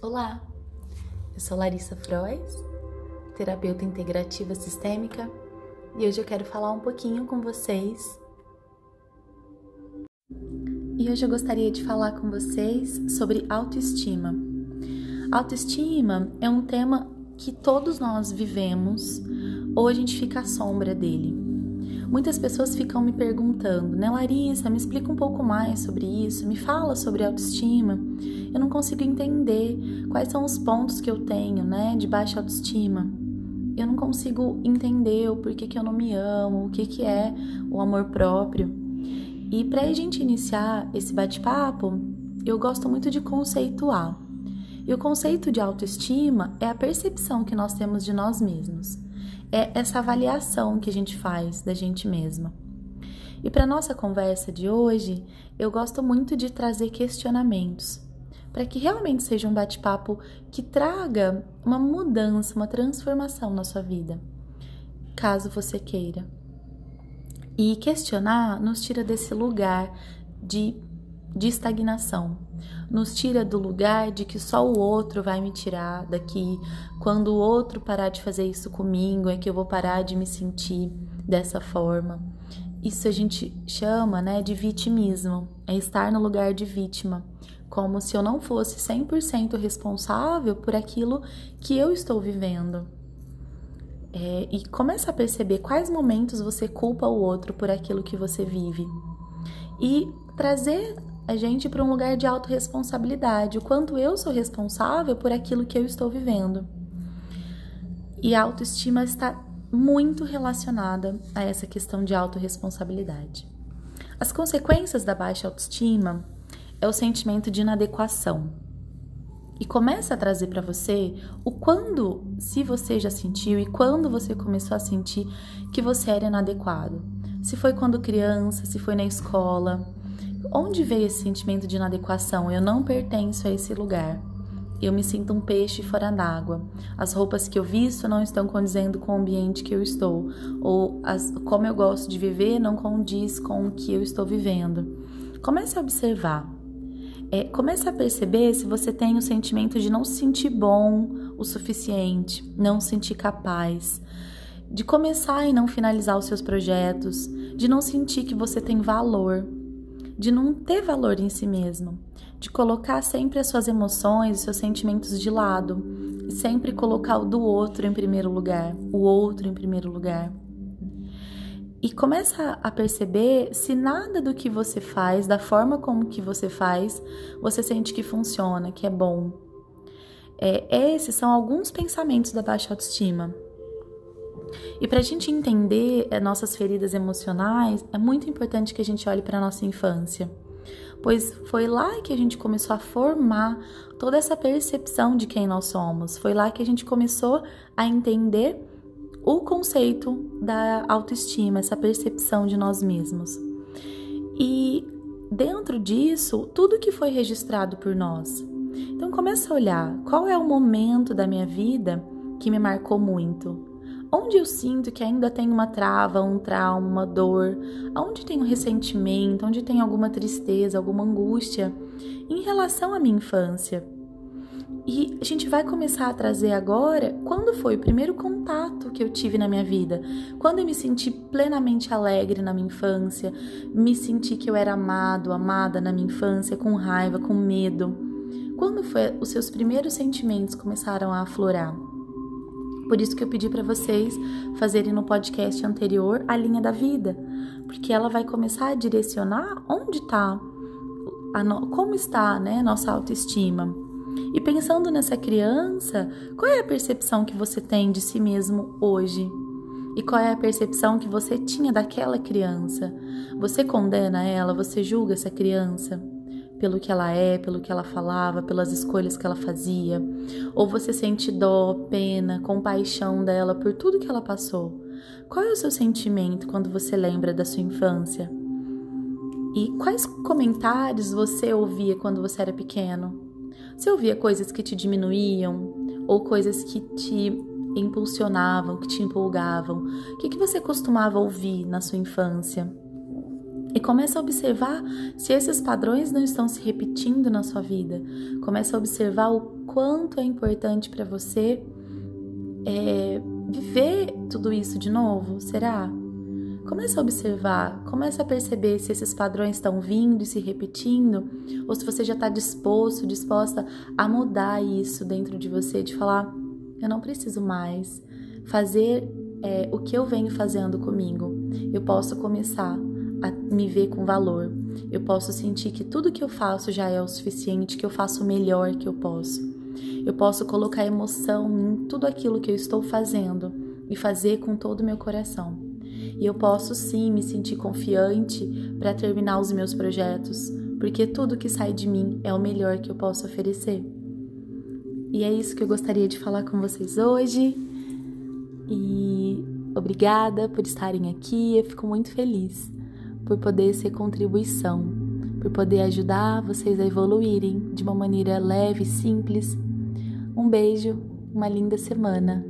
Olá, eu sou Larissa Frois, terapeuta integrativa sistêmica, e hoje eu quero falar um pouquinho com vocês. E hoje eu gostaria de falar com vocês sobre autoestima. Autoestima é um tema que todos nós vivemos ou a gente fica à sombra dele. Muitas pessoas ficam me perguntando, né, Larissa, me explica um pouco mais sobre isso, me fala sobre autoestima. Eu não consigo entender quais são os pontos que eu tenho, né, de baixa autoestima. Eu não consigo entender o porquê que eu não me amo, o que, que é o amor próprio. E para a gente iniciar esse bate-papo, eu gosto muito de conceituar. E o conceito de autoestima é a percepção que nós temos de nós mesmos é essa avaliação que a gente faz da gente mesma. E para nossa conversa de hoje, eu gosto muito de trazer questionamentos, para que realmente seja um bate-papo que traga uma mudança, uma transformação na sua vida, caso você queira. E questionar nos tira desse lugar de, de estagnação, nos tira do lugar de que só o outro vai me tirar daqui. Quando o outro parar de fazer isso comigo, é que eu vou parar de me sentir dessa forma. Isso a gente chama, né, de vitimismo, é estar no lugar de vítima, como se eu não fosse 100% responsável por aquilo que eu estou vivendo. É, e começa a perceber quais momentos você culpa o outro por aquilo que você vive. E trazer a gente para um lugar de autorresponsabilidade, o quanto eu sou responsável por aquilo que eu estou vivendo. E a autoestima está muito relacionada a essa questão de autorresponsabilidade. As consequências da baixa autoestima é o sentimento de inadequação. E começa a trazer para você o quando, se você já sentiu e quando você começou a sentir que você era inadequado. Se foi quando criança, se foi na escola, Onde veio esse sentimento de inadequação? Eu não pertenço a esse lugar. Eu me sinto um peixe fora d'água. As roupas que eu visto não estão condizendo com o ambiente que eu estou. Ou as, como eu gosto de viver não condiz com o que eu estou vivendo. Comece a observar. É, comece a perceber se você tem o sentimento de não se sentir bom o suficiente, não se sentir capaz, de começar e não finalizar os seus projetos, de não sentir que você tem valor de não ter valor em si mesmo, de colocar sempre as suas emoções, os seus sentimentos de lado e sempre colocar o do outro em primeiro lugar, o outro em primeiro lugar. E começa a perceber se nada do que você faz, da forma como que você faz, você sente que funciona, que é bom. É, esses são alguns pensamentos da baixa autoestima. E para a gente entender eh, nossas feridas emocionais, é muito importante que a gente olhe para a nossa infância, pois foi lá que a gente começou a formar toda essa percepção de quem nós somos, foi lá que a gente começou a entender o conceito da autoestima, essa percepção de nós mesmos. E dentro disso, tudo que foi registrado por nós. Então começa a olhar qual é o momento da minha vida que me marcou muito. Onde eu sinto que ainda tem uma trava, um trauma, uma dor, onde tem um ressentimento, onde tem alguma tristeza, alguma angústia em relação à minha infância. E a gente vai começar a trazer agora quando foi o primeiro contato que eu tive na minha vida, quando eu me senti plenamente alegre na minha infância, me senti que eu era amado, amada na minha infância, com raiva, com medo. Quando foi os seus primeiros sentimentos começaram a aflorar? Por isso que eu pedi para vocês fazerem no podcast anterior a linha da vida, porque ela vai começar a direcionar onde está, como está, né, nossa autoestima. E pensando nessa criança, qual é a percepção que você tem de si mesmo hoje? E qual é a percepção que você tinha daquela criança? Você condena ela? Você julga essa criança? Pelo que ela é, pelo que ela falava, pelas escolhas que ela fazia? Ou você sente dó, pena, compaixão dela por tudo que ela passou? Qual é o seu sentimento quando você lembra da sua infância? E quais comentários você ouvia quando você era pequeno? Você ouvia coisas que te diminuíam ou coisas que te impulsionavam, que te empolgavam? O que, que você costumava ouvir na sua infância? E começa a observar se esses padrões não estão se repetindo na sua vida. Começa a observar o quanto é importante para você é, viver tudo isso de novo? Será? Comece a observar, comece a perceber se esses padrões estão vindo e se repetindo, ou se você já está disposto, disposta a mudar isso dentro de você, de falar: eu não preciso mais fazer é, o que eu venho fazendo comigo. Eu posso começar a me ver com valor. Eu posso sentir que tudo que eu faço já é o suficiente, que eu faço o melhor que eu posso. Eu posso colocar emoção em tudo aquilo que eu estou fazendo e fazer com todo o meu coração. E eu posso sim me sentir confiante para terminar os meus projetos, porque tudo que sai de mim é o melhor que eu posso oferecer. E é isso que eu gostaria de falar com vocês hoje. E obrigada por estarem aqui. Eu fico muito feliz por poder ser contribuição, por poder ajudar vocês a evoluírem de uma maneira leve e simples. Um beijo, uma linda semana.